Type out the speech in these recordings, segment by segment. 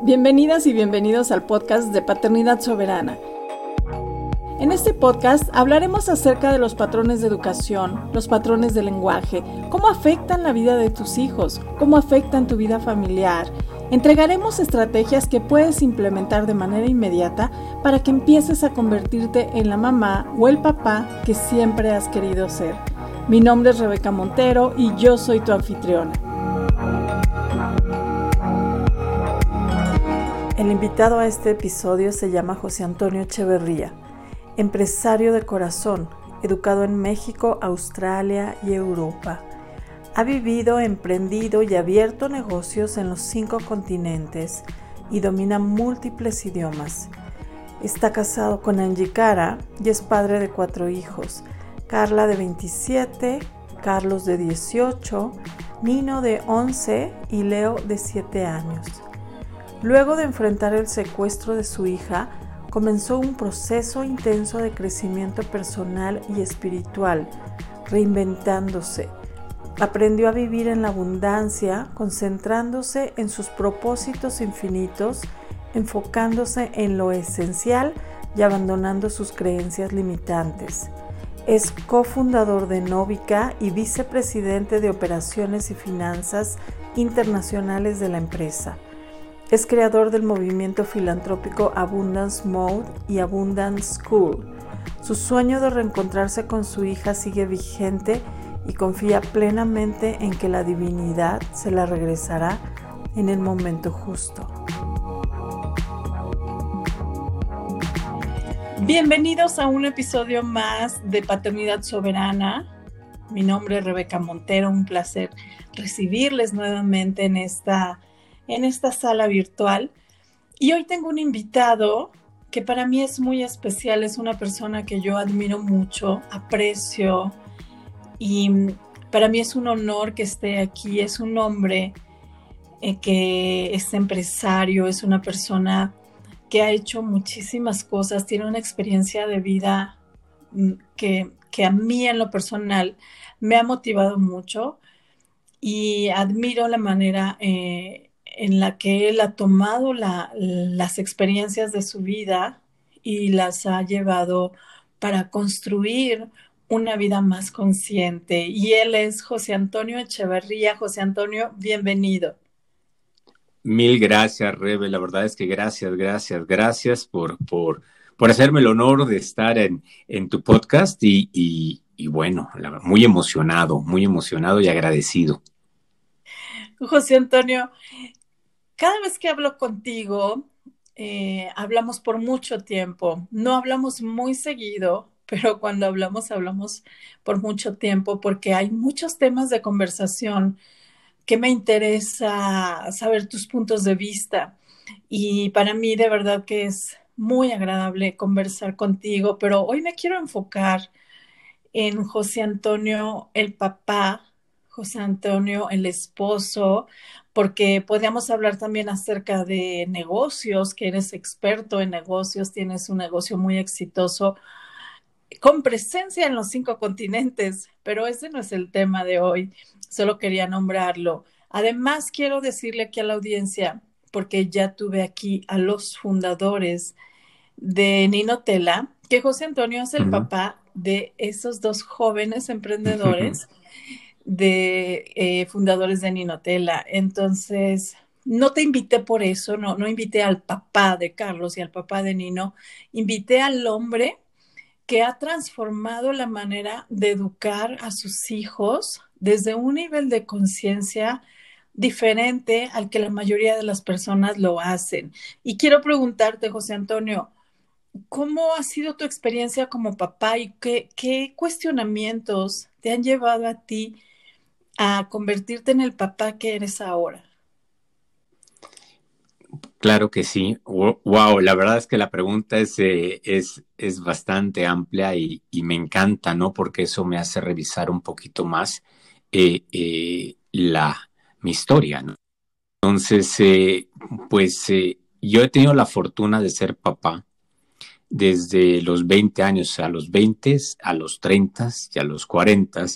Bienvenidas y bienvenidos al podcast de Paternidad Soberana. En este podcast hablaremos acerca de los patrones de educación, los patrones de lenguaje, cómo afectan la vida de tus hijos, cómo afectan tu vida familiar. Entregaremos estrategias que puedes implementar de manera inmediata para que empieces a convertirte en la mamá o el papá que siempre has querido ser. Mi nombre es Rebeca Montero y yo soy tu anfitriona. El invitado a este episodio se llama José Antonio Echeverría, empresario de corazón, educado en México, Australia y Europa. Ha vivido, emprendido y abierto negocios en los cinco continentes y domina múltiples idiomas. Está casado con Angie Cara y es padre de cuatro hijos, Carla de 27, Carlos de 18, Nino de 11 y Leo de 7 años. Luego de enfrentar el secuestro de su hija, comenzó un proceso intenso de crecimiento personal y espiritual, reinventándose. Aprendió a vivir en la abundancia, concentrándose en sus propósitos infinitos, enfocándose en lo esencial y abandonando sus creencias limitantes. Es cofundador de Novica y vicepresidente de operaciones y finanzas internacionales de la empresa. Es creador del movimiento filantrópico Abundance Mode y Abundance School. Su sueño de reencontrarse con su hija sigue vigente y confía plenamente en que la divinidad se la regresará en el momento justo. Bienvenidos a un episodio más de Paternidad Soberana. Mi nombre es Rebeca Montero, un placer recibirles nuevamente en esta en esta sala virtual. Y hoy tengo un invitado que para mí es muy especial, es una persona que yo admiro mucho, aprecio y para mí es un honor que esté aquí, es un hombre eh, que es empresario, es una persona que ha hecho muchísimas cosas, tiene una experiencia de vida mm, que, que a mí en lo personal me ha motivado mucho y admiro la manera eh, en la que él ha tomado las experiencias de su vida y las ha llevado para construir una vida más consciente. Y él es José Antonio Echeverría. José Antonio, bienvenido. Mil gracias, Rebe. La verdad es que gracias, gracias, gracias por, por, por hacerme el honor de estar en, en tu podcast y, y, y bueno, muy emocionado, muy emocionado y agradecido. José Antonio, cada vez que hablo contigo, eh, hablamos por mucho tiempo. No hablamos muy seguido, pero cuando hablamos, hablamos por mucho tiempo porque hay muchos temas de conversación que me interesa saber tus puntos de vista. Y para mí de verdad que es muy agradable conversar contigo, pero hoy me quiero enfocar en José Antonio, el papá, José Antonio, el esposo, porque podríamos hablar también acerca de negocios, que eres experto en negocios, tienes un negocio muy exitoso con presencia en los cinco continentes, pero ese no es el tema de hoy, solo quería nombrarlo. Además, quiero decirle aquí a la audiencia, porque ya tuve aquí a los fundadores de Ninotela, que José Antonio es el papá de esos dos jóvenes emprendedores de eh, fundadores de Ninotela. Entonces, no te invité por eso, no, no invité al papá de Carlos y al papá de Nino, invité al hombre que ha transformado la manera de educar a sus hijos desde un nivel de conciencia diferente al que la mayoría de las personas lo hacen. Y quiero preguntarte, José Antonio, ¿cómo ha sido tu experiencia como papá y qué, qué cuestionamientos te han llevado a ti a convertirte en el papá que eres ahora? Claro que sí. Wow, la verdad es que la pregunta es, eh, es, es, bastante amplia y, me encanta, ¿no? Porque eso me hace revisar un poquito más eh, eh, la, mi historia, ¿no? Entonces, pues yo he tenido la fortuna de ser papá desde los 20 años, a los 20, a los 30 y a los 40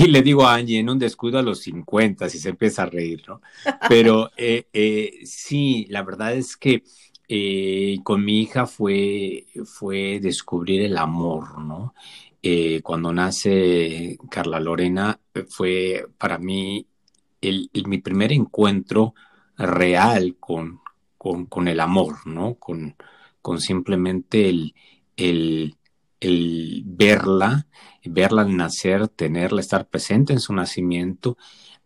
y le digo a Angie, en un descuido a los 50, si se empieza a reír, ¿no? Pero eh, eh, sí, la verdad es que eh, con mi hija fue, fue descubrir el amor, ¿no? cuando nace Carla Lorena, fue para mí el, mi primer encuentro real con, con, el amor, ¿no? Con, con simplemente el, el, el verla, verla nacer, tenerla, estar presente en su nacimiento,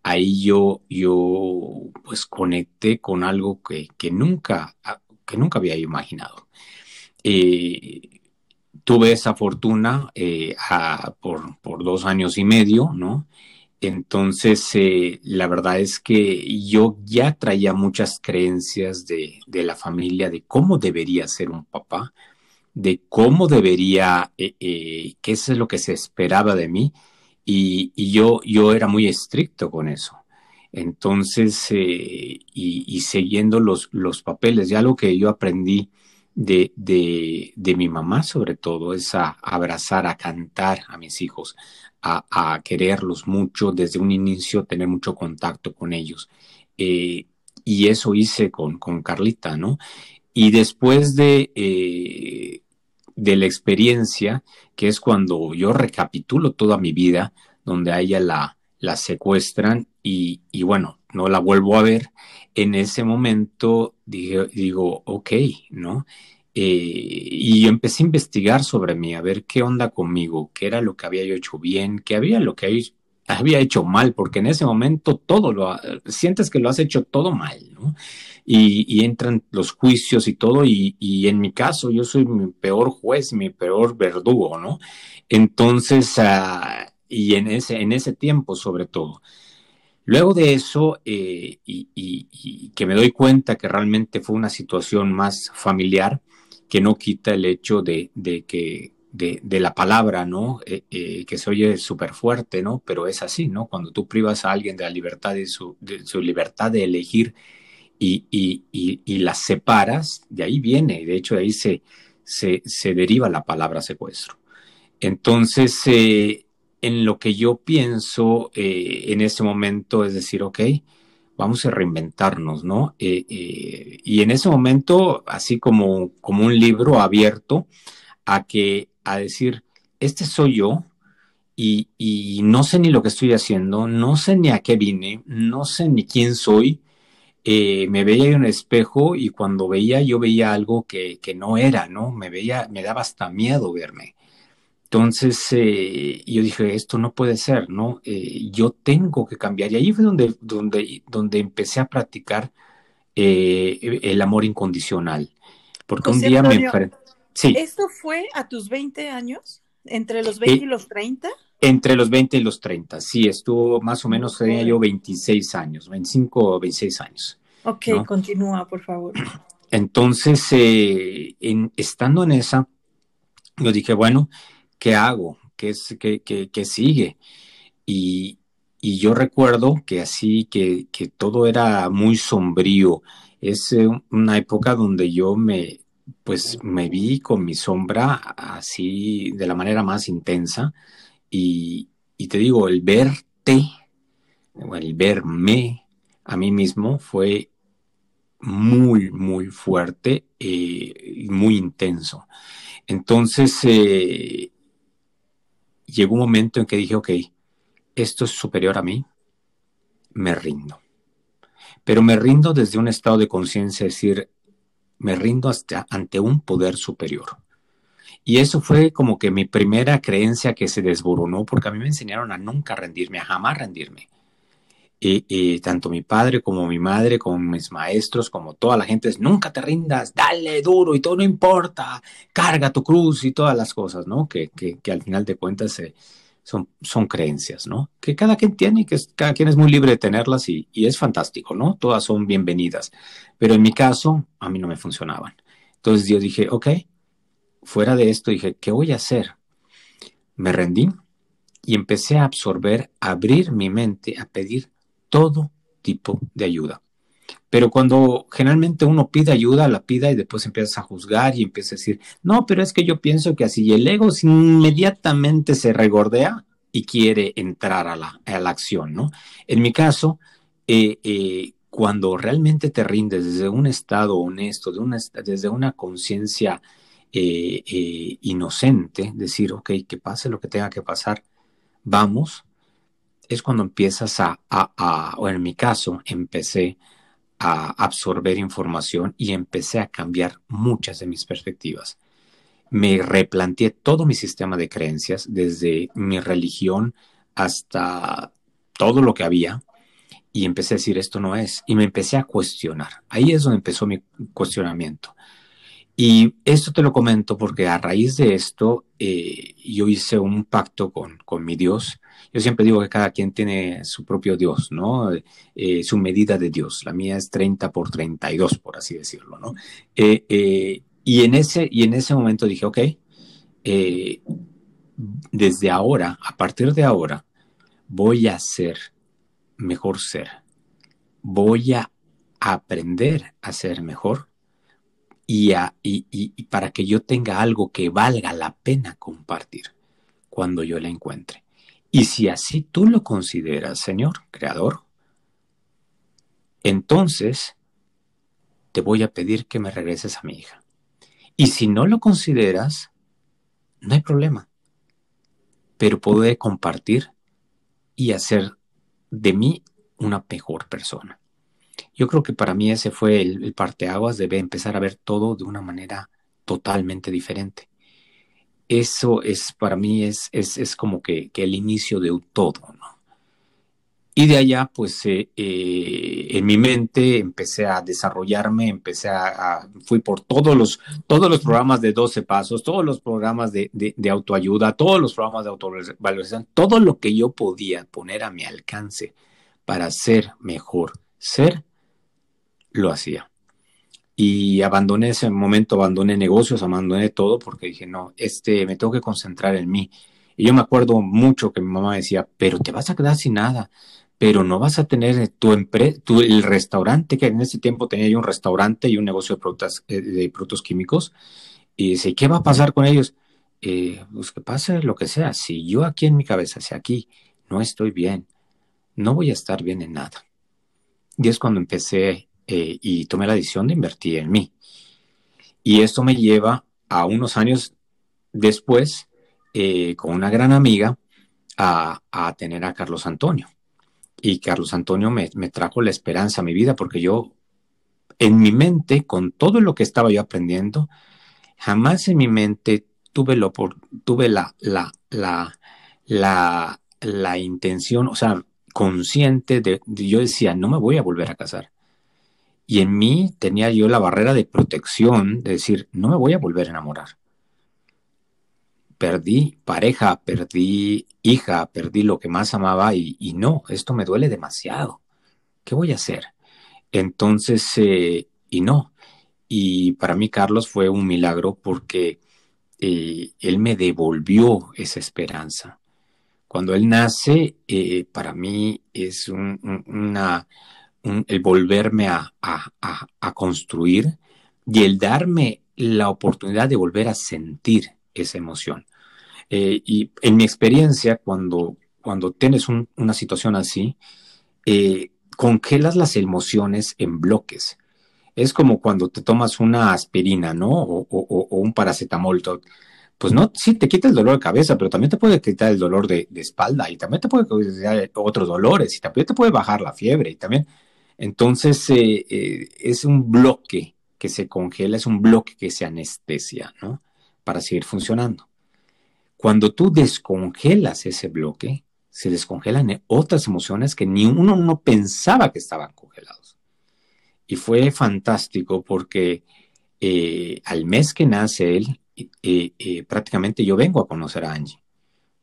ahí yo, yo pues conecté con algo que, que nunca, que nunca había imaginado. Eh, tuve esa fortuna eh, por, por, dos años y medio, ¿no? Entonces, eh, la verdad es que yo ya traía muchas creencias de, de, la familia, de cómo debería ser un papá, de cómo debería, eh, eh, qué es lo que se esperaba de mí, y, yo, yo era muy estricto con eso. Entonces, y, y, siguiendo los, los papeles, ya lo que yo aprendí de, de, mi mamá sobre todo es a abrazar, a cantar a mis hijos, a, quererlos mucho desde un inicio, tener mucho contacto con ellos. Eh, y eso hice con, con, Carlita, ¿no? Y después de, eh, de la experiencia, que es cuando yo recapitulo toda mi vida, donde a ella la, la secuestran y, y bueno, no la vuelvo a ver, en ese momento dije, digo, ok, ¿no? Eh, y empecé a investigar sobre mí, a ver qué onda conmigo, qué era lo que había yo hecho bien, qué había lo que había hecho mal, porque en ese momento todo lo sientes que lo has hecho todo mal, ¿no? Y, entran los juicios y todo, y, en mi caso yo soy mi peor juez, mi peor verdugo, ¿no? Entonces, ah, y en ese, en ese tiempo sobre todo. Luego de eso, eh, y, que me doy cuenta que realmente fue una situación más familiar, que no quita el hecho de, que de, la palabra, ¿no? Eh, eh, que se oye súper fuerte, ¿no? Pero es así, ¿no? Cuando tú privas a alguien de la libertad de su, de su libertad de elegir y, y, y, las separas, de ahí viene, de hecho de ahí se, se, se deriva la palabra secuestro. Entonces, eh, en lo que yo pienso en ese momento es decir, ok, vamos a reinventarnos, ¿no? Eh, eh, y en ese momento, así como, como un libro abierto a que, a decir, este soy yo y, y, no sé ni lo que estoy haciendo, no sé ni a qué vine, no sé ni quién soy. Eh, me veía en un espejo y cuando veía yo veía algo que, que no era, ¿no? Me veía, me daba hasta miedo verme. Entonces eh, yo dije, esto no puede ser, ¿no? Eh, yo tengo que cambiar. Y ahí fue donde, donde, donde empecé a practicar eh, el amor incondicional. Porque un día me... Sí. ¿Esto fue a tus 20 años? ¿Entre los 20 y los 30? Entre los 20 y los 30, sí, estuvo más o menos, tenía yo 26 años, 25 o 26 años. Ok, continúa, por favor. Entonces, en, estando en esa, yo dije, bueno, ¿qué hago? ¿Qué, es, qué, qué, sigue? Y, y, yo recuerdo que así, que, que todo era muy sombrío. Es eh, una época donde yo me, pues me vi con mi sombra así de la manera más intensa y, te digo, el verte, el verme a mí mismo fue muy, muy fuerte eh, y muy intenso. Entonces, eh, llegó un momento en que dije, ok, esto es superior a mí, me rindo. Pero me rindo desde un estado de conciencia, es decir, me rindo hasta ante un poder superior. Y eso fue como que mi primera creencia que se desboronó, porque a mí me enseñaron a nunca rendirme, a jamás rendirme. Y, tanto mi padre como mi madre, como mis maestros, como toda la gente es, nunca te rindas, dale duro y todo no importa, carga tu cruz y todas las cosas, ¿no? Que, que, al final de cuentas eh, son, son creencias, ¿no? Que cada quien tiene y que cada quien es muy libre de tenerlas y, y es fantástico, ¿no? Todas son bienvenidas. Pero en mi caso, a mí no me funcionaban. Entonces yo dije, ok, fuera de esto, dije, ¿qué voy a hacer? Me rendí y empecé a absorber, a abrir mi mente, a pedir todo tipo de ayuda. Pero cuando generalmente uno pide ayuda, la pida y después empiezas a juzgar y empiezas a decir, no, pero es que yo pienso que así, el ego inmediatamente se regordea, y quiere entrar a la, a la acción, ¿no? En mi caso, eh, eh, cuando realmente te rindes desde un estado honesto, desde una conciencia eh, inocente, decir, ok, que pase lo que tenga que pasar, vamos, es cuando empiezas a, a, o en mi caso, empecé a absorber información y empecé a cambiar muchas de mis perspectivas. Me replanteé todo mi sistema de creencias, desde mi religión hasta todo lo que había, y empecé a decir esto no es, y me empecé a cuestionar. Ahí es donde empezó mi cuestionamiento. Y esto te lo comento porque a raíz de esto eh, yo hice un pacto con, con mi Dios yo siempre digo que cada quien tiene su propio Dios, ¿no? Eh, su medida de Dios. La mía es 30 por 32, por así decirlo, ¿no? Eh, eh, y, en ese, y en ese momento dije, ok, desde ahora, a partir de ahora, voy a ser mejor ser. Voy a aprender a ser mejor y, y para que yo tenga algo que valga la pena compartir cuando yo la encuentre. Y si así tú lo consideras, Señor, Creador, entonces te voy a pedir que me regreses a mi hija. Y si no lo consideras, no hay problema. Pero poder compartir y hacer de mí una mejor persona. Yo creo que para mí ese fue el, el parteaguas de empezar a ver todo de una manera totalmente diferente eso es para mí es, es, como que, el inicio de todo, ¿no? Y de allá, pues eh, eh, en mi mente empecé a desarrollarme, empecé a, fui por todos los, todos los programas de 12 pasos, todos los programas de, de autoayuda, todos los programas de autovalorización, todo lo que yo podía poner a mi alcance para ser mejor, ser, lo hacía. Y abandoné ese momento, abandoné negocios, abandoné todo porque dije, no, este, me tengo que concentrar en mí. Y yo me acuerdo mucho que mi mamá decía, pero te vas a quedar sin nada, pero no vas a tener tu empresa, el restaurante, que en ese tiempo tenía yo un restaurante y un negocio de productos, eh, de productos químicos. Y dice, ¿qué va a pasar con ellos? Eh, pues que pase lo que sea. Si yo aquí en mi cabeza, si aquí no estoy bien, no voy a estar bien en nada. Y es cuando empecé eh, y tomé la decisión de invertir en mí. Y esto me lleva a unos años después, eh, con una gran amiga, a, tener a Carlos Antonio. Y Carlos Antonio me, trajo la esperanza a mi vida porque yo, en mi mente, con todo lo que estaba yo aprendiendo, jamás en mi mente tuve, lo tuve la, la, la, la, la intención, o sea, consciente de, yo decía, no me voy a volver a casar. Y en mí tenía yo la barrera de protección de decir, no me voy a volver a enamorar. Perdí pareja, perdí hija, perdí lo que más amaba y, no, esto me duele demasiado. ¿Qué voy a hacer? Entonces, eh, y no. Y para mí Carlos fue un milagro porque eh, él me devolvió esa esperanza. Cuando él nace, eh, para mí es una el volverme a, construir y el darme la oportunidad de volver a sentir esa emoción. Eh, y en mi experiencia, cuando, cuando tienes una situación así, eh, congelas las emociones en bloques. Es como cuando te tomas una aspirina, ¿no? O, un paracetamol. Pues no, sí te quita el dolor de cabeza, pero también te puede quitar el dolor de, espalda y también te puede quitar otros dolores y también te puede bajar la fiebre y también entonces, eh, eh, es un bloque que se congela, es un bloque que se anestesia, ¿no? Para seguir funcionando. Cuando tú descongelas ese bloque, se descongelan otras emociones que ni uno no pensaba que estaban congelados. Y fue fantástico porque eh, al mes que nace él, prácticamente yo vengo a conocer a Angie.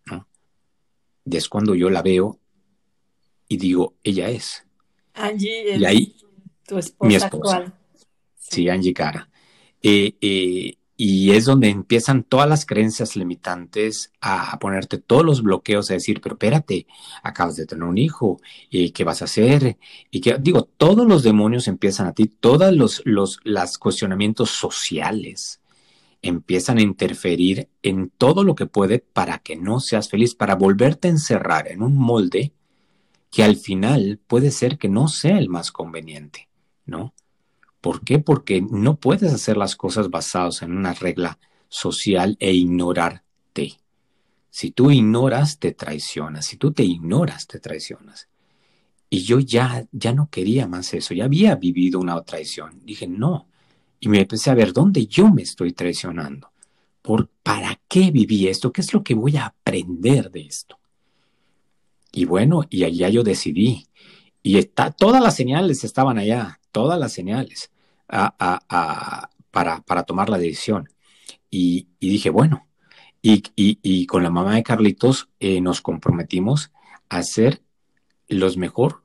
¿no? Y es cuando yo la veo y digo, ella es. Angie y ahí, tu esposa, mi esposa. Sí. Angie Cara. Eh, eh, y es donde empiezan todas las creencias limitantes a, ponerte todos los bloqueos, a decir, pero espérate, acabas de tener un hijo, ¿y qué vas a hacer? Y que, digo, todos los demonios empiezan a ti, todos los, los las cuestionamientos sociales empiezan a interferir en todo lo que puede para que no seas feliz, para volverte a encerrar en un molde que al final puede ser que no sea el más conveniente, ¿no? ¿Por qué? Porque no puedes hacer las cosas basadas en una regla social e ignorarte. Si tú ignoras, te traicionas. Si tú te ignoras, te traicionas. Y yo ya, ya no quería más eso. Ya había vivido una traición. Dije, no. Y me empecé a ver dónde yo me estoy traicionando. ¿Por, ¿Para qué viví esto? ¿Qué es lo que voy a aprender de esto? Y bueno, y allá yo decidí. Y está, todas las señales estaban allá, todas las señales para, para, tomar la decisión. Y, dije, bueno, y, con la mamá de Carlitos eh, nos comprometimos a ser los, mejor,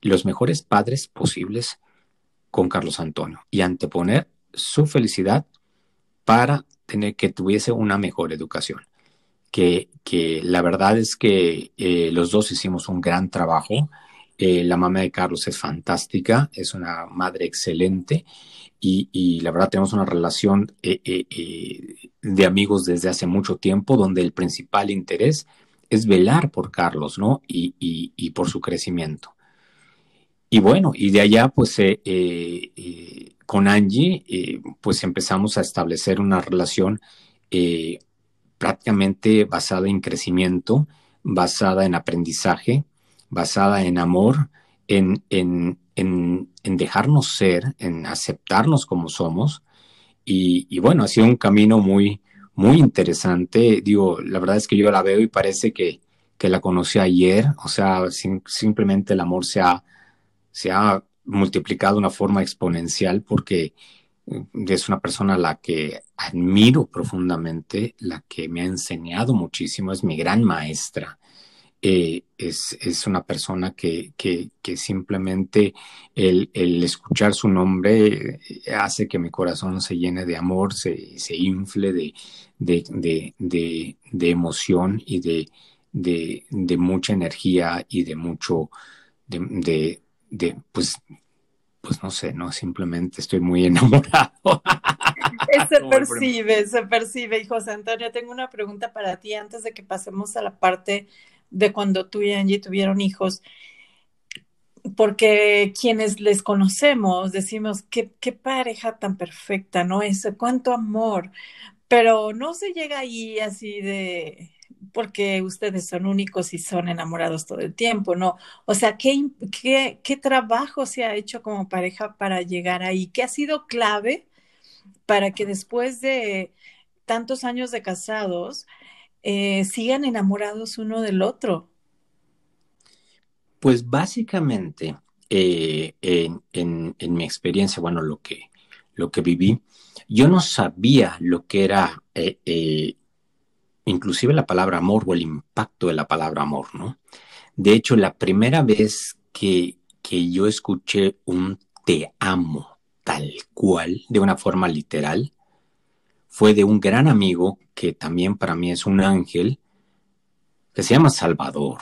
los mejores padres posibles con Carlos Antonio y anteponer su felicidad para tener que tuviese una mejor educación que, la verdad es que eh, los dos hicimos un gran trabajo. Eh, la mamá de Carlos es fantástica, es una madre excelente y, la verdad tenemos una relación eh, de amigos desde hace mucho tiempo donde el principal interés es velar por Carlos, ¿no? Y, y por su crecimiento. Y bueno, y de allá pues con Angie pues empezamos a establecer una relación prácticamente basada en crecimiento, basada en aprendizaje, basada en amor, en, en, en, dejarnos ser, en aceptarnos como somos. Y, bueno, ha sido un camino muy, muy interesante. Digo, la verdad es que yo la veo y parece que, que la conocí ayer. O sea, simplemente el amor se ha, se ha multiplicado de una forma exponencial porque es una persona a la que admiro profundamente, la que me ha enseñado muchísimo, es mi gran maestra. Eh, es, una persona que, simplemente el, escuchar su nombre eh, hace que mi corazón se llene de amor, se, se infle de, de, emoción y de, de, mucha energía y de mucho, de, pues pues no sé, no, simplemente estoy muy enamorado. se percibe, se percibe. Y José Antonio, tengo una pregunta para ti antes de que pasemos a la parte de cuando tú y Angie tuvieron hijos. Porque quienes les conocemos decimos, qué, qué pareja tan perfecta, ¿no? Ese, cuánto amor. Pero no se llega ahí así de, porque ustedes son únicos y son enamorados todo el tiempo, ¿no? O sea, ¿qué, qué, qué trabajo se ha hecho como pareja para llegar ahí? ¿Qué ha sido clave para que después de tantos años de casados eh, sigan enamorados uno del otro? Pues básicamente, eh, en, mi experiencia, bueno, lo que, lo que viví, yo no sabía lo que era eh, inclusive la palabra amor o el impacto de la palabra amor, ¿no? De hecho, la primera vez que, que yo escuché un te amo tal cual, de una forma literal, fue de un gran amigo que también para mí es un ángel, que se llama Salvador,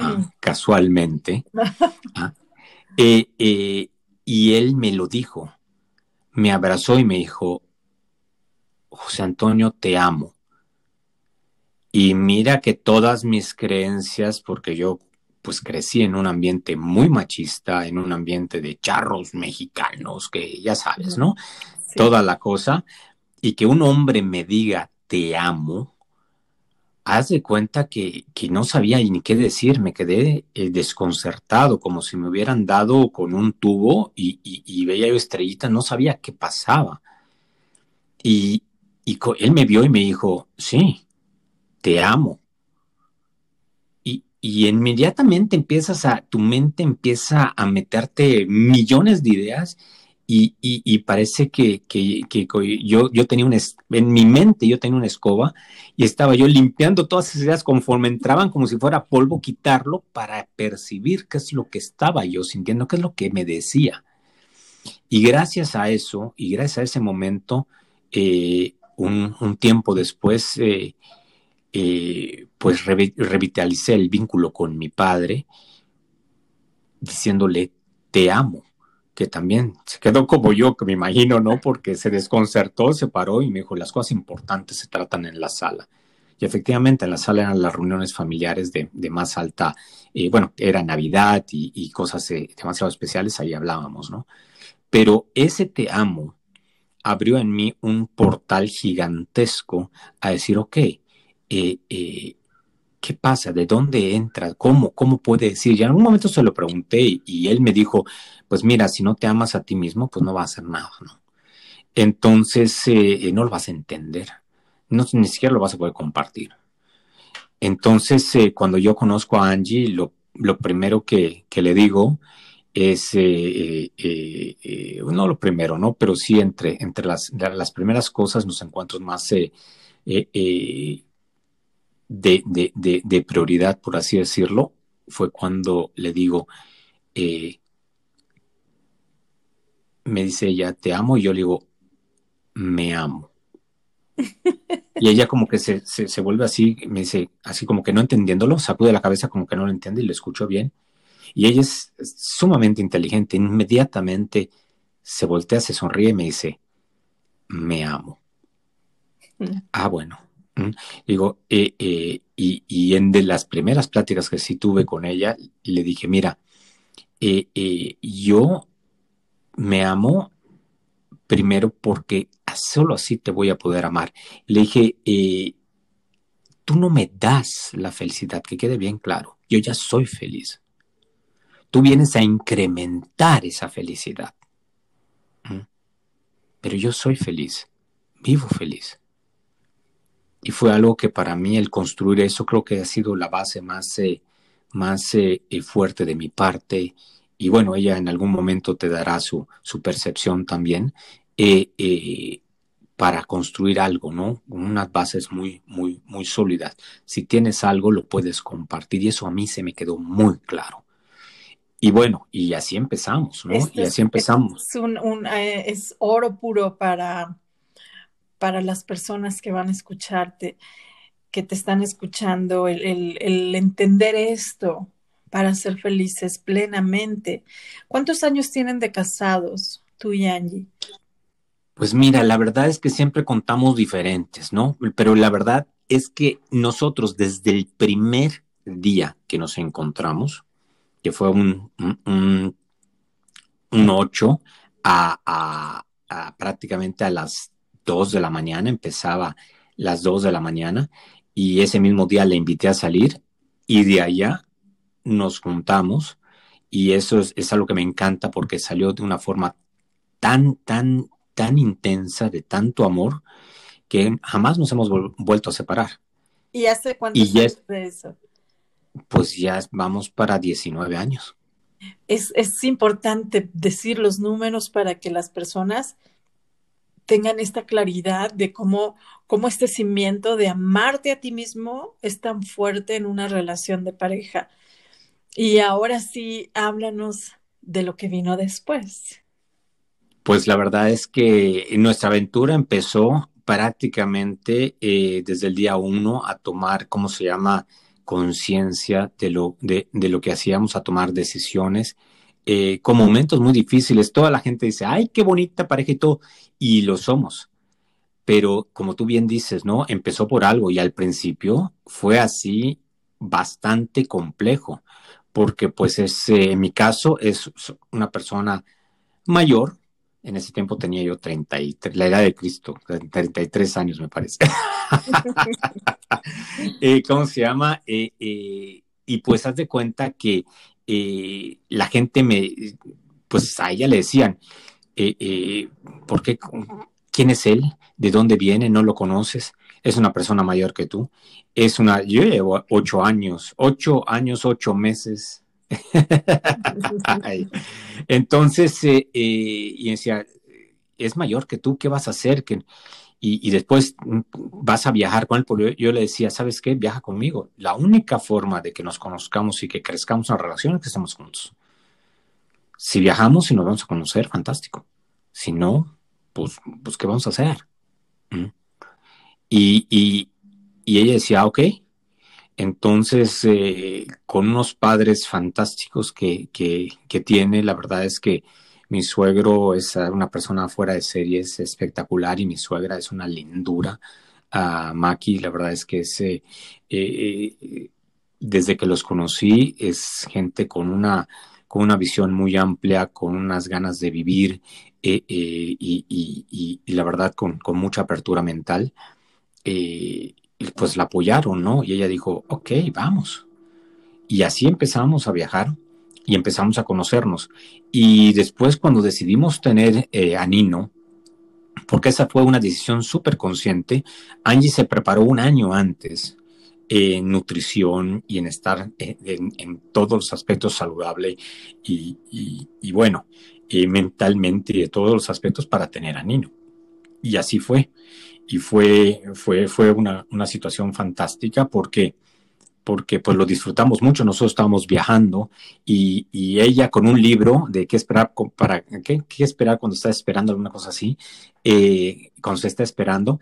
¿ah? mm. casualmente. ¿ah? Eh, eh, y él me lo dijo, me abrazó y me dijo, José Antonio, te amo. Y mira que todas mis creencias, porque yo pues crecí en un ambiente muy machista, en un ambiente de charros mexicanos, que ya sabes, ¿no? Toda la cosa, y que un hombre me diga te amo, haz de cuenta que, que no sabía ni qué decir, me quedé eh, desconcertado, como si me hubieran dado con un tubo y, y, veía yo estrellitas, no sabía qué pasaba. Y, y él me vio y me dijo, sí, te amo. Y, y inmediatamente empiezas a, tu mente empieza a meterte millones de ideas y, y, parece que, que, que, yo, yo tenía un, en mi mente yo tenía una escoba y estaba yo limpiando todas esas ideas conforme entraban como si fuera polvo, quitarlo para percibir qué es lo que estaba yo sintiendo, qué es lo que me decía. Y gracias a eso, y gracias a ese momento, eh, un, un, tiempo después, eh, eh, pues revitalicé el vínculo con mi padre diciéndole, te amo, que también se quedó como yo, que me imagino, ¿no? Porque se desconcertó, se paró y me dijo, las cosas importantes se tratan en la sala. Y efectivamente en la sala eran las reuniones familiares de, más alta, eh, bueno, era Navidad y, cosas eh, demasiado especiales, ahí hablábamos, ¿no? Pero ese te amo abrió en mí un portal gigantesco a decir, ok, eh, eh, ¿qué pasa? ¿De dónde entra? ¿Cómo? ¿Cómo puede decir? Y en algún momento se lo pregunté y, él me dijo, pues mira, si no te amas a ti mismo, pues no vas a hacer nada, ¿no? Entonces, eh, no lo vas a entender, no, ni siquiera lo vas a poder compartir. Entonces, cuando yo conozco a Angie, lo, primero que, le digo es, no lo primero, ¿no? Pero sí entre, entre las, las primeras cosas, los encuentros más de, de, prioridad, por así decirlo, fue cuando le digo, me dice ella, te amo, y yo le digo, me amo. Y ella como que se, se, se, vuelve así, me dice, así como que no entendiéndolo, sacude la cabeza como que no lo entiende y lo escucho bien. Y ella es sumamente inteligente. Inmediatamente se voltea, se sonríe y me dice, me amo. Mm. Ah, bueno. Digo, eh, eh, y, en de las primeras pláticas que sí tuve con ella, le dije, mira, eh, yo me amo primero porque solo así te voy a poder amar. Le dije, tú no me das la felicidad, que quede bien claro, yo ya soy feliz. Tú vienes a incrementar esa felicidad. Pero yo soy feliz, vivo feliz. Y fue algo que para mí el construir eso creo que ha sido la base más, eh, más eh, eh, fuerte de mi parte. Y bueno, ella en algún momento te dará su, su percepción también para construir algo, ¿no? Unas bases muy, muy, muy sólidas. Si tienes algo, lo puedes compartir. Y eso a mí se me quedó muy claro. Y bueno, y así empezamos, ¿no? y así empezamos. Es, un, es oro puro para, para las personas que van a escucharte, que te están escuchando, el, entender esto para ser felices plenamente. ¿Cuántos años tienen de casados, tú y Angie? Pues mira, la verdad es que siempre contamos diferentes, ¿no? Pero la verdad es que nosotros desde el primer día que nos encontramos, que fue un, un, 8 a, prácticamente a las 2 de la mañana, empezaba las 2 de la mañana y ese mismo día le invité a salir y de allá nos juntamos y eso es, es algo que me encanta porque salió de una forma tan, tan, tan intensa, de tanto amor, que jamás nos hemos vuelto a separar. ¿Y hace cuánto y de eso? Pues ya vamos para 19 años. Es, importante decir los números para que las personas tengan esta claridad de cómo, cómo este cimiento de amarte a ti mismo es tan fuerte en una relación de pareja. Y ahora sí, háblanos de lo que vino después. Pues la verdad es que nuestra aventura empezó prácticamente eh, desde el día uno a tomar, ¿cómo se llama? conciencia de lo, de, lo que hacíamos, a tomar decisiones, eh, con momentos muy difíciles. Toda la gente dice, ay, qué bonita pareja y todo, y lo somos. Pero como tú bien dices, ¿no? Empezó por algo y al principio fue así bastante complejo, porque pues es, eh, en mi caso es una persona mayor, en ese tiempo tenía yo 33, la edad de Cristo, 33 años me parece. Eh, ¿Cómo se llama? Eh, eh, y pues haz de cuenta que la gente me, pues a ella le decían, ¿por qué? ¿Quién es él? ¿De dónde viene? ¿No lo conoces? Es una persona mayor que tú. Es una, yo llevo ocho años, ocho años, ocho meses Entonces, eh, eh, y decía, es mayor que tú, ¿qué vas a hacer? Y, después vas a viajar con él. Yo, le decía, ¿sabes qué? Viaja conmigo. La única forma de que nos conozcamos y que crezcamos en la relación es que estemos juntos. Si viajamos y nos vamos a conocer, fantástico. Si no, pues, pues ¿qué vamos a hacer? ¿Mm? Y, y, y ella decía, ok, entonces, eh, con unos padres fantásticos que, que, tiene, la verdad es que Mi suegro es una persona fuera de serie, es espectacular y mi suegra es una lindura. A Maki, la verdad es que es, eh, eh, desde que los conocí, es gente con una, con una visión muy amplia, con unas ganas de vivir eh, y, la verdad con, con mucha apertura mental. pues la apoyaron, ¿no? Y ella dijo, ok, vamos. Y así empezamos a viajar y empezamos a conocernos. Y después cuando decidimos tener eh, a Nino, porque esa fue una decisión súper consciente, Angie se preparó un año antes en nutrición y en estar en, todos los aspectos saludable y, y, bueno, y mentalmente y de todos los aspectos para tener a Nino. Y así fue. Y fue, fue, fue una, una situación fantástica porque porque pues lo disfrutamos mucho, nosotros estábamos viajando y, ella con un libro de qué esperar para qué, esperar cuando está esperando alguna cosa así, eh, cuando se está esperando,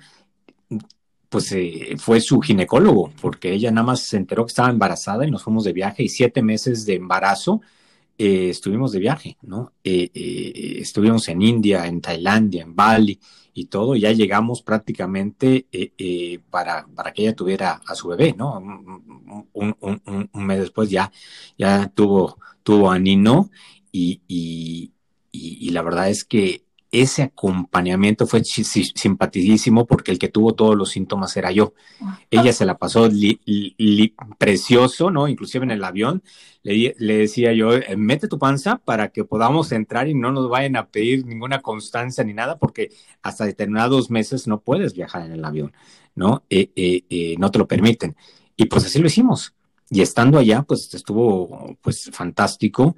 pues eh, fue su ginecólogo, porque ella nada más se enteró que estaba embarazada y nos fuimos de viaje y siete meses de embarazo eh, estuvimos de viaje, ¿no? estuvimos en India, en Tailandia, en Bali, y todo, ya llegamos prácticamente eh, eh, para, para que ella tuviera a su bebé, ¿no? Un, un, mes después ya, ya tuvo, tuvo a Nino y, y, y la verdad es que ese acompañamiento fue simpaticísimo porque el que tuvo todos los síntomas era yo. Ella se la pasó precioso, ¿no? Inclusive en el avión le, decía yo, eh, mete tu panza para que podamos entrar y no nos vayan a pedir ninguna constancia ni nada porque hasta determinados meses no puedes viajar en el avión, ¿no? Eh, eh, no te lo permiten. Y pues así lo hicimos. Y estando allá, pues estuvo pues fantástico.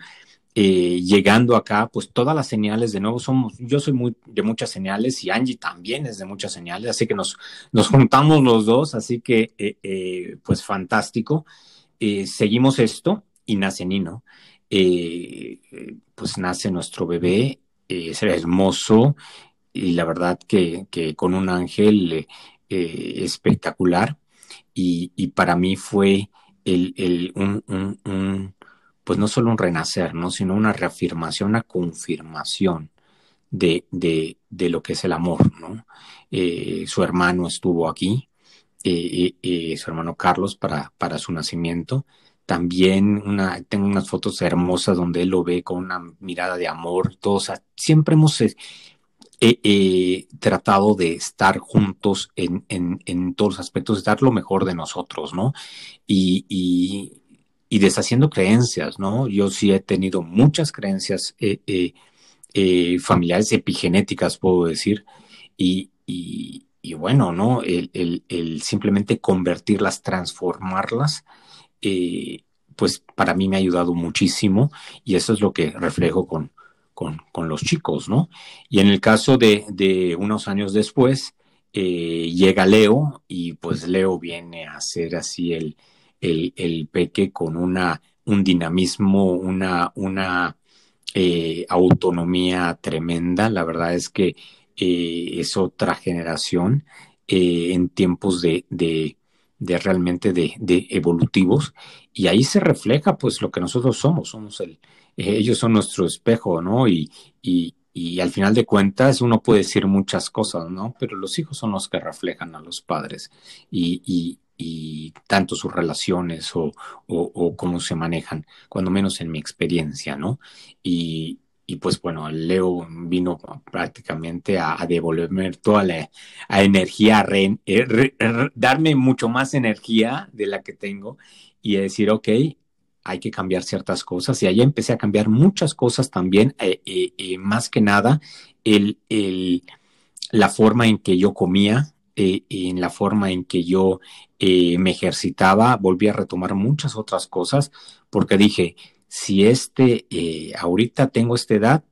Eh, llegando acá, pues todas las señales, de nuevo, somos, yo soy muy de muchas señales y Angie también es de muchas señales, así que nos, nos juntamos los dos, así que, eh, eh, pues fantástico. seguimos esto y nace Nino. pues nace nuestro bebé, es hermoso y la verdad que, que con un ángel espectacular y, y, para mí fue el, el un, un pues no solo un renacer, ¿no? sino una reafirmación, una confirmación de, de, de lo que es el amor. ¿no? Eh, su hermano estuvo aquí, eh, eh, su hermano Carlos, para, para su nacimiento. También una, tengo unas fotos hermosas donde él lo ve con una mirada de amor. Todos, siempre hemos tratado de estar juntos en, en, en, todos los aspectos, dar lo mejor de nosotros, ¿no? Y, y deshaciendo creencias, ¿no? Yo sí he tenido muchas creencias eh, eh, eh, familiares epigenéticas, puedo decir, y, y, y bueno, ¿no? El, simplemente convertirlas, transformarlas, pues para mí me ha ayudado muchísimo y eso es lo que reflejo con, con, con los chicos, ¿no? Y en el caso de, de unos años después, llega Leo y pues Leo viene a ser así el el, el peque con una, un dinamismo, una, una eh, autonomía tremenda. La verdad es que eh, es otra generación eh, en tiempos de, de, realmente de, evolutivos y ahí se refleja pues lo que nosotros somos, somos el, ellos son nuestro espejo, ¿no? Y, y, y al final de cuentas uno puede decir muchas cosas, ¿no? Pero los hijos son los que reflejan a los padres y, y tanto sus relaciones o, o, cómo se manejan, cuando menos en mi experiencia, ¿no? Y, y pues bueno, Leo vino prácticamente a, devolverme toda la energía, eh, darme mucho más energía de la que tengo y decir, ok, hay que cambiar ciertas cosas. Y ahí empecé a cambiar muchas cosas también, eh, eh, más que nada, el, el, la forma en que yo comía, en la forma en que yo eh, me ejercitaba, volví a retomar muchas otras cosas, porque dije, si este, eh, ahorita tengo esta edad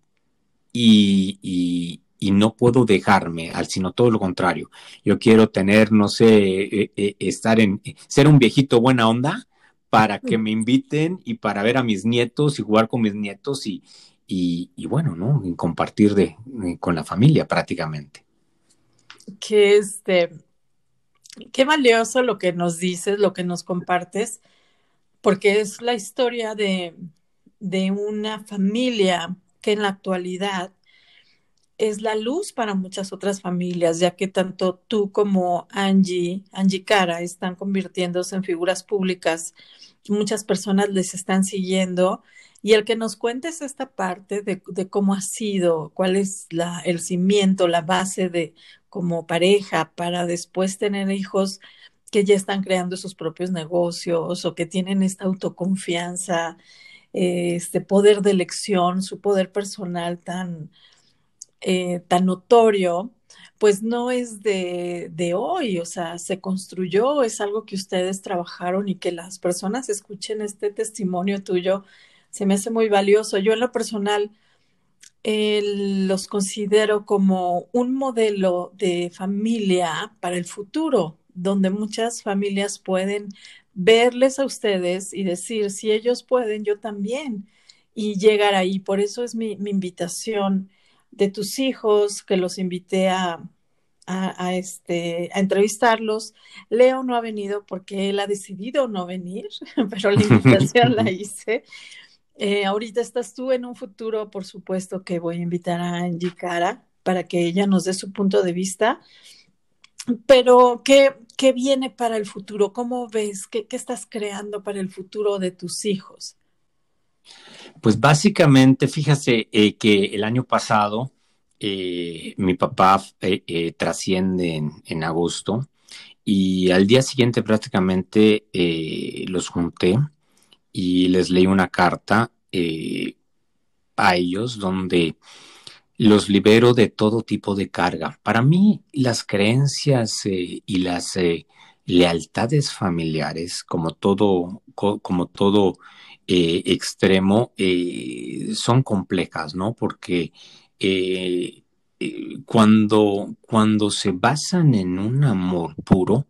y, y, no puedo dejarme, al sino todo lo contrario. Yo quiero tener, no sé, eh, estar en, ser un viejito buena onda para que me inviten y para ver a mis nietos y jugar con mis nietos y, y, y bueno, ¿no? Y compartir de, con la familia prácticamente. Que este, qué valioso lo que nos dices, lo que nos compartes, porque es la historia de, de una familia que en la actualidad es la luz para muchas otras familias, ya que tanto tú como Angie, Angie Cara, están convirtiéndose en figuras públicas. Muchas personas les están siguiendo. Y el que nos cuentes esta parte de, cómo ha sido, cuál es la, el cimiento, la base de como pareja para después tener hijos que ya están creando sus propios negocios o que tienen esta autoconfianza, este poder de elección, su poder personal tan, eh, tan notorio, pues no es de, de, hoy, o sea, se construyó, es algo que ustedes trabajaron y que las personas escuchen este testimonio tuyo, se me hace muy valioso. Yo en lo personal los considero como un modelo de familia para el futuro, donde muchas familias pueden verles a ustedes y decir, si ellos pueden, yo también, y llegar ahí. Por eso es mi, mi invitación de tus hijos, que los invité a, a, este, a entrevistarlos. Leo no ha venido porque él ha decidido no venir, pero la invitación la hice. Eh, ahorita estás tú en un futuro, por supuesto que voy a invitar a Angie Cara para que ella nos dé su punto de vista. Pero, ¿qué, qué viene para el futuro? ¿Cómo ves? ¿Qué, ¿Qué, estás creando para el futuro de tus hijos? Pues básicamente, fíjese eh, que el año pasado eh, mi papá trasciende en, agosto y al día siguiente prácticamente los junté y les leí una carta a ellos donde los libero de todo tipo de carga. Para mí, las creencias y las lealtades familiares, como todo, como todo eh, extremo eh, son complejas, ¿no? Porque eh, cuando, cuando se basan en un amor puro,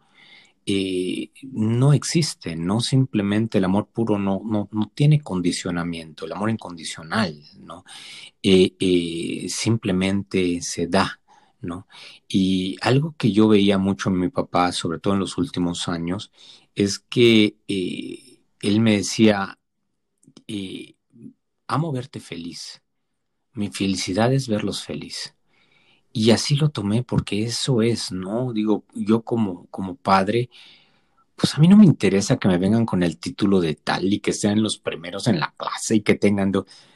no existe, no simplemente el amor puro no, no, no tiene condicionamiento, el amor incondicional, ¿no? simplemente se da, ¿no? Y algo que yo veía mucho en mi papá, sobre todo en los últimos años, es que él me decía, amo verte feliz. Mi felicidad es verlos feliz. Y así lo tomé porque eso es, ¿no? Digo, yo como, como padre, pues a mí no me interesa que me vengan con el título de tal y que sean los primeros en la clase y que tengan...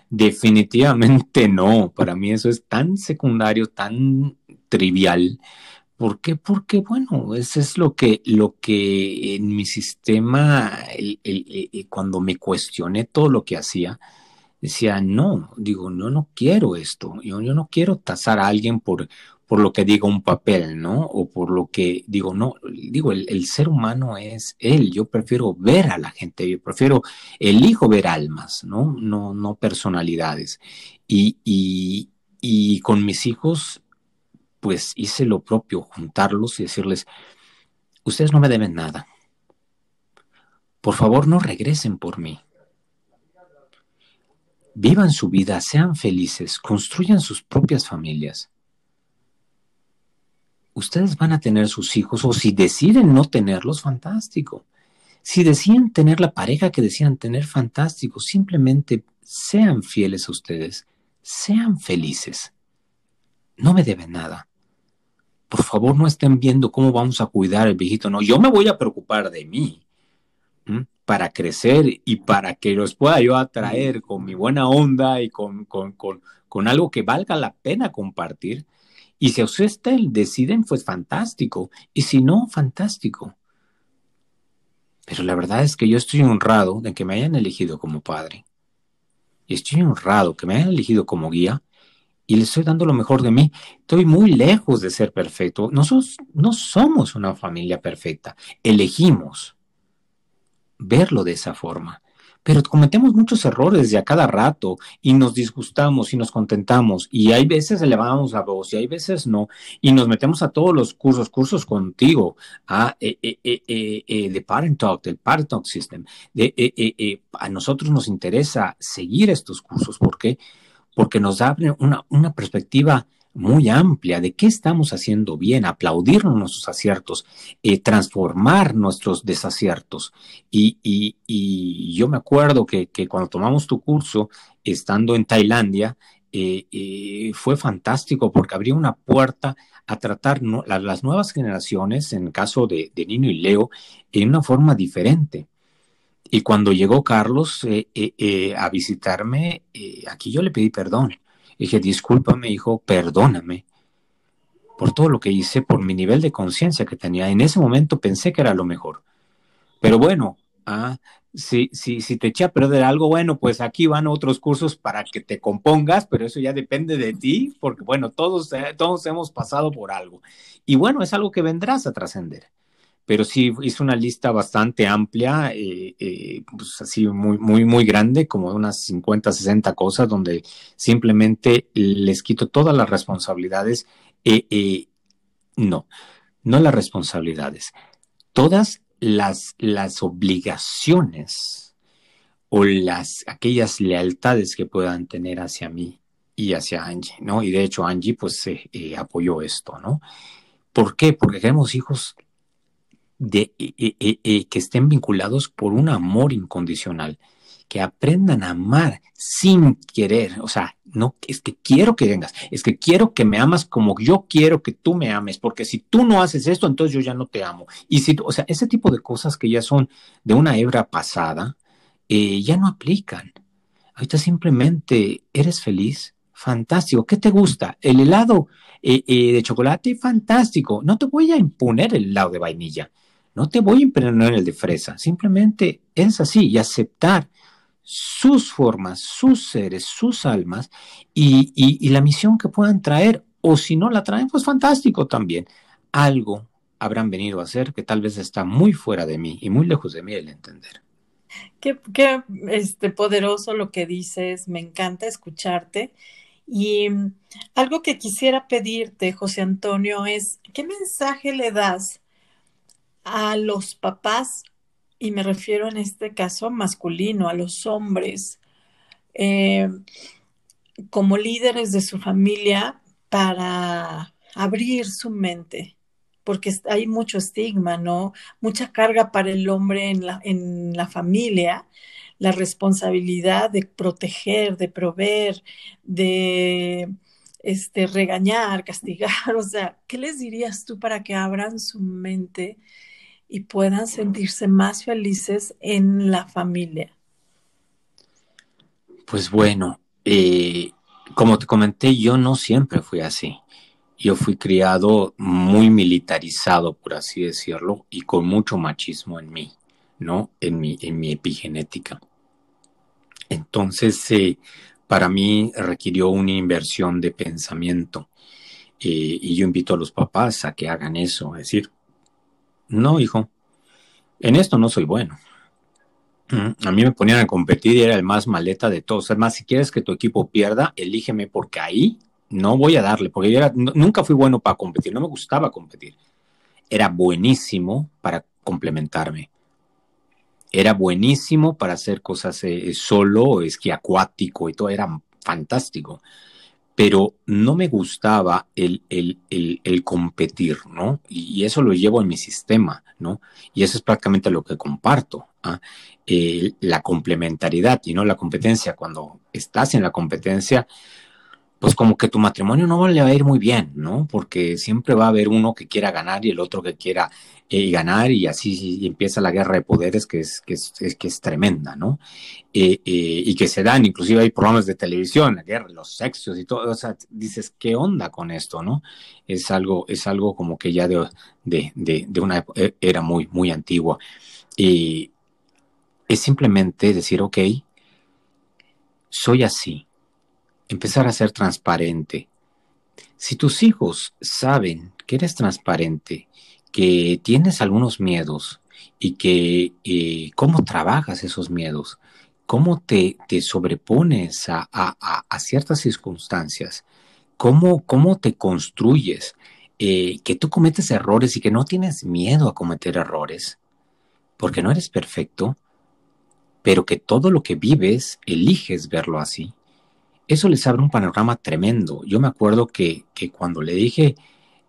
Definitivamente no, para mí eso es tan secundario, tan trivial. ¿Por qué? Porque, bueno, eso es lo que, lo que en mi sistema, cuando me cuestioné todo lo que hacía, decía, no, digo, no, no quiero esto. Yo, yo no quiero tasar a alguien por, por lo que diga un papel, ¿no? O por lo que digo, no, digo, el, ser humano es él. Yo prefiero ver a la gente, yo prefiero, elijo ver almas, ¿no? No, no personalidades. Y, y, y con mis hijos pues hice lo propio, juntarlos y decirles, ustedes no me deben nada. Por favor, no regresen por mí. Vivan su vida, sean felices, construyan sus propias familias. Ustedes van a tener sus hijos o si deciden no tenerlos, fantástico. Si deciden tener la pareja que decían tener, fantástico. Simplemente sean fieles a ustedes, sean felices. No me deben nada por favor no estén viendo cómo vamos a cuidar al viejito, no, yo me voy a preocupar de mí para crecer y para que los pueda yo atraer con mi buena onda y con, con, con, con algo que valga la pena compartir. Y si ustedes deciden, pues fantástico. Y si no, fantástico. Pero la verdad es que yo estoy honrado de que me hayan elegido como padre. Y estoy honrado que me hayan elegido como guía y le estoy dando lo mejor de mí. Estoy muy lejos de ser perfecto. Nosotros no somos una familia perfecta. Elegimos verlo de esa forma. Pero cometemos muchos errores de a cada rato y nos disgustamos y nos contentamos y hay veces elevamos la voz y hay veces no y nos metemos a todos los cursos, cursos contigo, a, eh, eh, eh, de Parent Talk, del Parent Talk System. A nosotros nos interesa seguir estos cursos porque porque nos da una, una perspectiva muy amplia de qué estamos haciendo bien, aplaudirnos nuestros aciertos, eh, transformar nuestros desaciertos. Y, y, yo me acuerdo que, que, cuando tomamos tu curso, estando en Tailandia, fue fantástico porque abrió una puerta a tratar las nuevas generaciones, en el caso de, de Nino y Leo, en una forma diferente. Y cuando llegó Carlos a visitarme, aquí yo le pedí perdón. Dije, discúlpame, hijo, perdóname por todo lo que hice, por mi nivel de conciencia que tenía. En ese momento pensé que era lo mejor. Pero bueno, ah, si, si, si te eché a perder algo, bueno, pues aquí van otros cursos para que te compongas, pero eso ya depende de ti, porque bueno, todos, eh, todos hemos pasado por algo. Y bueno, es algo que vendrás a trascender. Pero sí hice una lista bastante amplia, eh, eh, pues así muy, muy, muy grande, como unas 50, 60 cosas, donde simplemente les quito todas las responsabilidades eh, eh, no, no las responsabilidades, todas las, las obligaciones o las, aquellas lealtades que puedan tener hacia mí y hacia Angie, ¿no? Y de hecho Angie pues apoyó esto, ¿no? ¿Por qué? Porque queremos hijos de, que estén vinculados por un amor incondicional que aprendan a amar sin querer, o sea, no es que quiero que vengas, es que quiero que me amas como yo quiero que tú me ames, porque si tú no haces esto, entonces yo ya no te amo. Y si, o sea, ese tipo de cosas que ya son de una hebra pasada, eh, ya no aplican. Ahorita simplemente eres feliz, fantástico. ¿Qué te gusta? El helado eh, eh, de chocolate, fantástico. No te voy a imponer el helado de vainilla. No te voy a imponer el de fresa. Simplemente es así y aceptar sus formas, sus seres, sus almas y, la misión que puedan traer, o si no la traen, pues fantástico también. Algo habrán venido a hacer que tal vez está muy fuera de mí y muy lejos de mí el entender. Qué, qué este, poderoso lo que dices, me encanta escucharte. Y mm, algo que quisiera pedirte, José Antonio, es, ¿qué mensaje le das a los papás y me refiero en este caso masculino, a los hombres, eh, como líderes de su familia para abrir su mente, porque hay mucho estigma, ¿no? Mucha carga para el hombre en la, en la familia, la responsabilidad de proteger, de proveer, de este, regañar, castigar, o sea, ¿qué les dirías tú para que abran su mente y puedan sentirse más felices en la familia? Pues bueno, eh, como te comenté, yo no siempre fui así. Yo fui criado muy militarizado, por así decirlo, y con mucho machismo en mí, ¿no? En mi, en mi epigenética. Entonces, eh, para mí requirió una inversión de pensamiento. Eh, y yo invito a los papás a que hagan eso, es decir, no, hijo, en esto no soy bueno. Mm, a mí me ponían a competir y era el más maleta de todos. Además, si quieres que tu equipo pierda, elígeme porque ahí no voy a darle, porque yo nunca fui bueno para competir, no me gustaba competir. Era buenísimo para complementarme. Era buenísimo para hacer cosas eh, solo, esquí acuático y todo, era fantástico pero no me gustaba el, el, el, competir, ¿no? Y, eso lo llevo en mi sistema, ¿no? Y eso es prácticamente lo que comparto, ¿ah? la complementariedad y no la competencia. Cuando estás en la competencia, pues como que tu matrimonio no le va a ir muy bien, ¿no? Porque siempre va a haber uno que quiera ganar y el otro que quiera eh, ganar y así empieza la guerra de poderes que es, que es, que es tremenda, ¿no? Eh, eh, y que se dan, inclusive hay programas de televisión, la guerra, los sexos y todo, o sea, dices, ¿qué onda con esto, no? Es algo, es algo como que ya de, de, de, una era muy, muy antigua. Y es simplemente decir, ok, soy así, empezar a ser transparente. Si tus hijos saben que eres transparente, que tienes algunos miedos y que eh, cómo trabajas esos miedos, cómo te, te sobrepones a, a, ciertas circunstancias, cómo, cómo te construyes, eh, que tú cometes errores y que no tienes miedo a cometer errores, porque no eres perfecto, pero que todo lo que vives eliges verlo así eso les abre un panorama tremendo. Yo me acuerdo que, cuando le dije,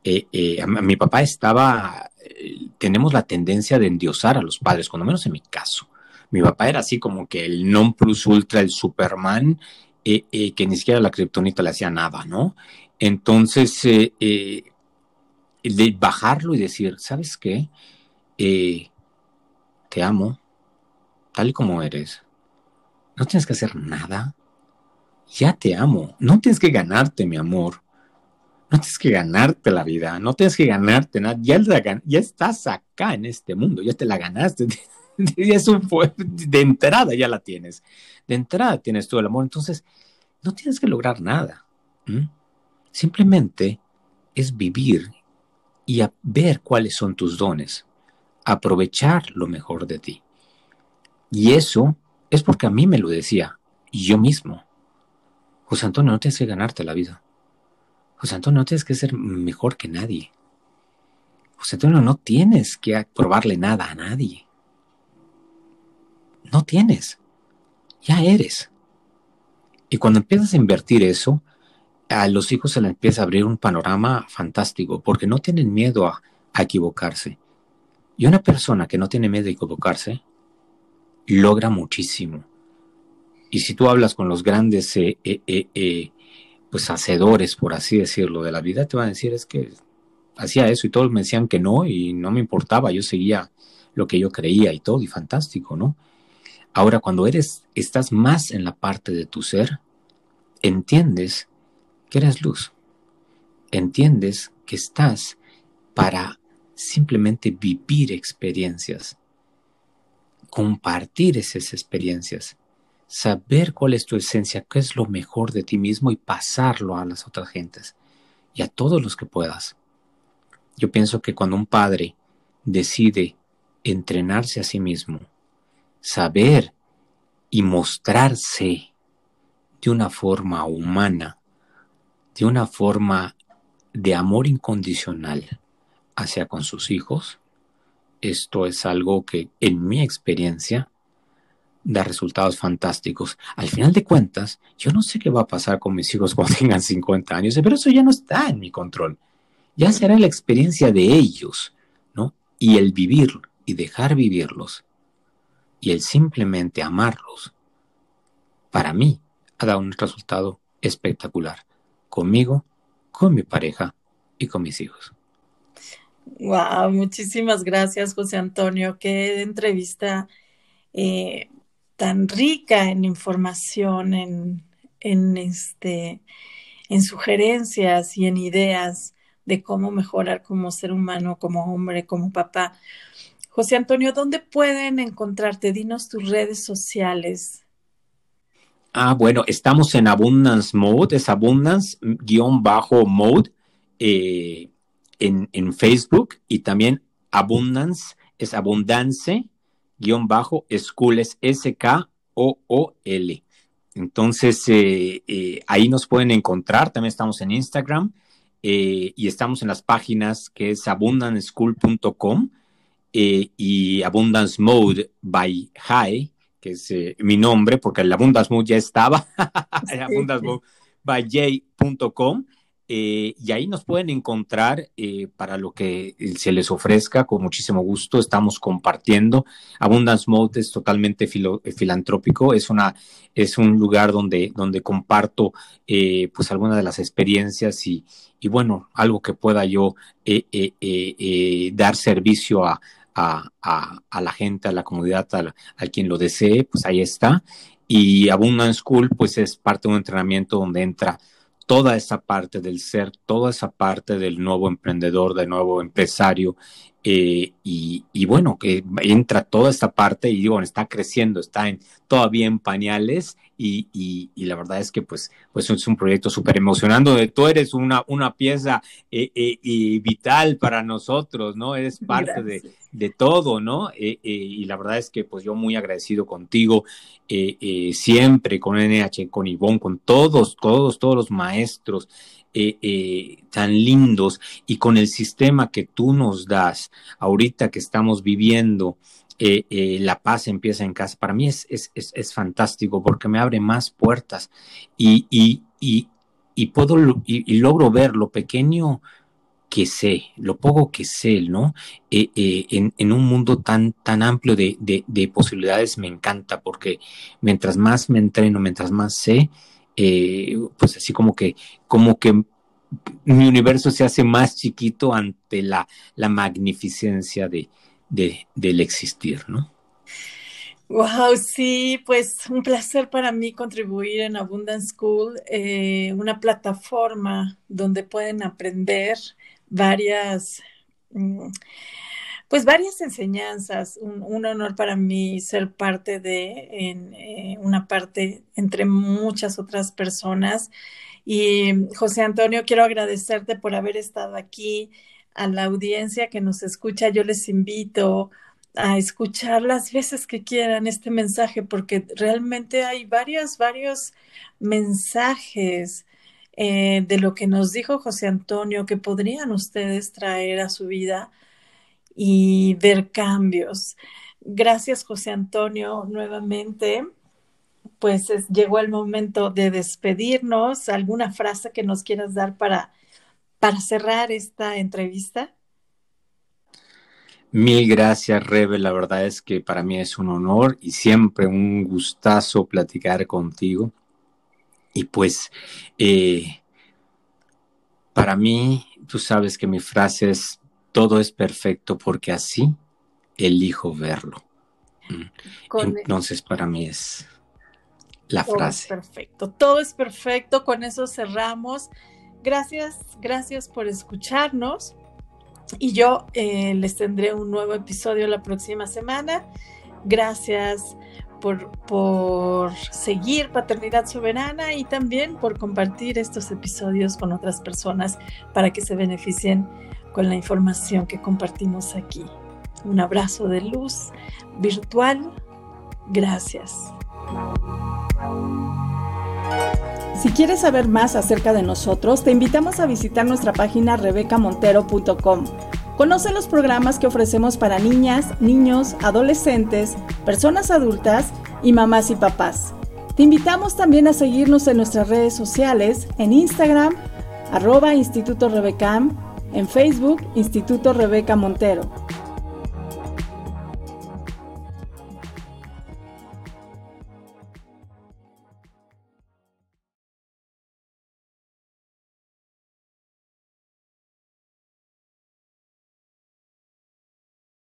eh, eh, a, mi papá estaba, eh, tenemos la tendencia de endiosar a los padres, cuando menos en mi caso. Mi papá era así como que el non plus ultra, el Superman, que ni siquiera la kriptonita le hacía nada, ¿no? Entonces, de bajarlo y decir, ¿sabes qué? te amo, tal y como eres. No tienes que hacer nada. Ya te amo. No tienes que ganarte, mi amor. No tienes que ganarte la vida. No tienes que ganarte nada. Ya, ya estás acá en este mundo. Ya te la ganaste. de entrada ya la tienes. De entrada tienes todo el amor. Entonces, no tienes que lograr nada. Simplemente es vivir y ver cuáles son tus dones. Aprovechar lo mejor de ti. Y eso es porque a mí me lo decía yo mismo. José Antonio, no tienes que ganarte la vida. José Antonio, no tienes que ser mejor que nadie. José Antonio, no tienes que probarle nada a nadie. No tienes. Ya eres. Y cuando empiezas a invertir eso, a los hijos se les empieza a abrir un panorama fantástico, porque no tienen miedo a, a equivocarse. Y una persona que no tiene miedo a equivocarse, logra muchísimo. Y si tú hablas con los grandes eh, eh, eh, pues hacedores, por así decirlo, de la vida, te van a decir es que hacía eso y todos me decían que no y no me importaba, yo seguía lo que yo creía y todo y fantástico, ¿no? Ahora cuando eres estás más en la parte de tu ser, entiendes que eres luz. Entiendes que estás para simplemente vivir experiencias compartir esas experiencias, saber cuál es tu esencia, qué es lo mejor de ti mismo y pasarlo a las otras gentes y a todos los que puedas. Yo pienso que cuando un padre decide entrenarse a sí mismo, saber y mostrarse de una forma humana, de una forma de amor incondicional hacia con sus hijos, esto es algo que en mi experiencia da resultados fantásticos. Al final de cuentas, yo no sé qué va a pasar con mis hijos cuando tengan 50 años, pero eso ya no está en mi control. Ya será la experiencia de ellos, ¿no? Y el vivir y dejar vivirlos y el simplemente amarlos, para mí ha dado un resultado espectacular, conmigo, con mi pareja y con mis hijos. Wow, muchísimas gracias, José Antonio. Qué entrevista eh, tan rica en información, en, en, este, en sugerencias y en ideas de cómo mejorar como ser humano, como hombre, como papá. José Antonio, ¿dónde pueden encontrarte? Dinos tus redes sociales. Ah, bueno, estamos en Abundance Mode, es Abundance-Mode. Eh, en, Facebook y también Abundance, es Abundance, guion bajo, School es S-K-O-O-L. Entonces, eh, eh, ahí nos pueden encontrar. También estamos en Instagram eh, y estamos en las páginas que es abundanceschool.com y Abundance Mode by High, que es mi nombre, porque el Abundance Mode ya estaba, Abundance Mode by J.com. Eh, y ahí nos pueden encontrar eh, para lo que se les ofrezca con muchísimo gusto. Estamos compartiendo. Abundance Mode es totalmente eh, filantrópico. Es una es un lugar donde donde comparto pues algunas de las experiencias y, y bueno algo que pueda yo dar servicio a, a, a, la gente, a la comunidad, a, a quien lo desee, pues ahí está. Y Abundance School, pues es parte de un entrenamiento donde entra toda esa parte del ser, toda esa parte del nuevo emprendedor, del nuevo empresario. Eh, y, bueno, que entra toda esta parte y bueno, está creciendo, está en, todavía en pañales y, la verdad es que pues, pues es un proyecto súper emocionante. Tú eres una, una pieza eh, eh, vital para nosotros, ¿no? Eres parte de, todo, ¿no? Eh, y la verdad es que pues yo muy agradecido contigo, siempre con NH, con Ivonne, con todos, todos, todos los maestros. tan lindos y con el sistema que tú nos das ahorita que estamos viviendo eh, eh, la paz empieza en casa. Para mí es, es, es, fantástico porque me abre más puertas y, y, y, puedo y, logro ver lo pequeño que sé, lo poco que sé, ¿no? Eh, en, en, un mundo tan, tan amplio de, de, de, posibilidades me encanta porque mientras más me entreno, mientras más sé, eh, pues así como que, como que mi universo se hace más chiquito ante la, la magnificencia de, del existir, ¿no? Wow, sí, pues un placer para mí contribuir en Abundance School, eh, una plataforma donde pueden aprender varias, mm, pues varias enseñanzas. Un, honor para mí ser parte de en, eh, una parte entre muchas otras personas. Y José Antonio, quiero agradecerte por haber estado aquí. A la audiencia que nos escucha, yo les invito a escuchar las veces que quieran este mensaje, porque realmente hay varios, varios mensajes eh, de lo que nos dijo José Antonio que podrían ustedes traer a su vida y ver cambios. Gracias, José Antonio, nuevamente. Pues llegó el momento de despedirnos. ¿Alguna frase que nos quieras dar para, para cerrar esta entrevista? Mil gracias, Rebe. La verdad es que para mí es un honor y siempre un gustazo platicar contigo. Y pues, eh, para mí, tú sabes que mi frase es, todo es perfecto porque así elijo verlo. Mm. Entonces, para mí es la frase. perfecto, todo es perfecto. Con eso cerramos. Gracias, gracias por escucharnos y yo eh, les tendré un nuevo episodio la próxima semana. Gracias por, por, seguir Paternidad Soberana y también por compartir estos episodios con otras personas para que se beneficien con la información que compartimos aquí. Un abrazo de luz virtual. Gracias. Si quieres saber más acerca de nosotros, te invitamos a visitar nuestra página rebecamontero.com. Conoce los programas que ofrecemos para niñas, niños, adolescentes, personas adultas y mamás y papás. Te invitamos también a seguirnos en nuestras redes sociales, en Instagram, arroba Instituto Rebecam, en Facebook, Instituto Rebeca Montero.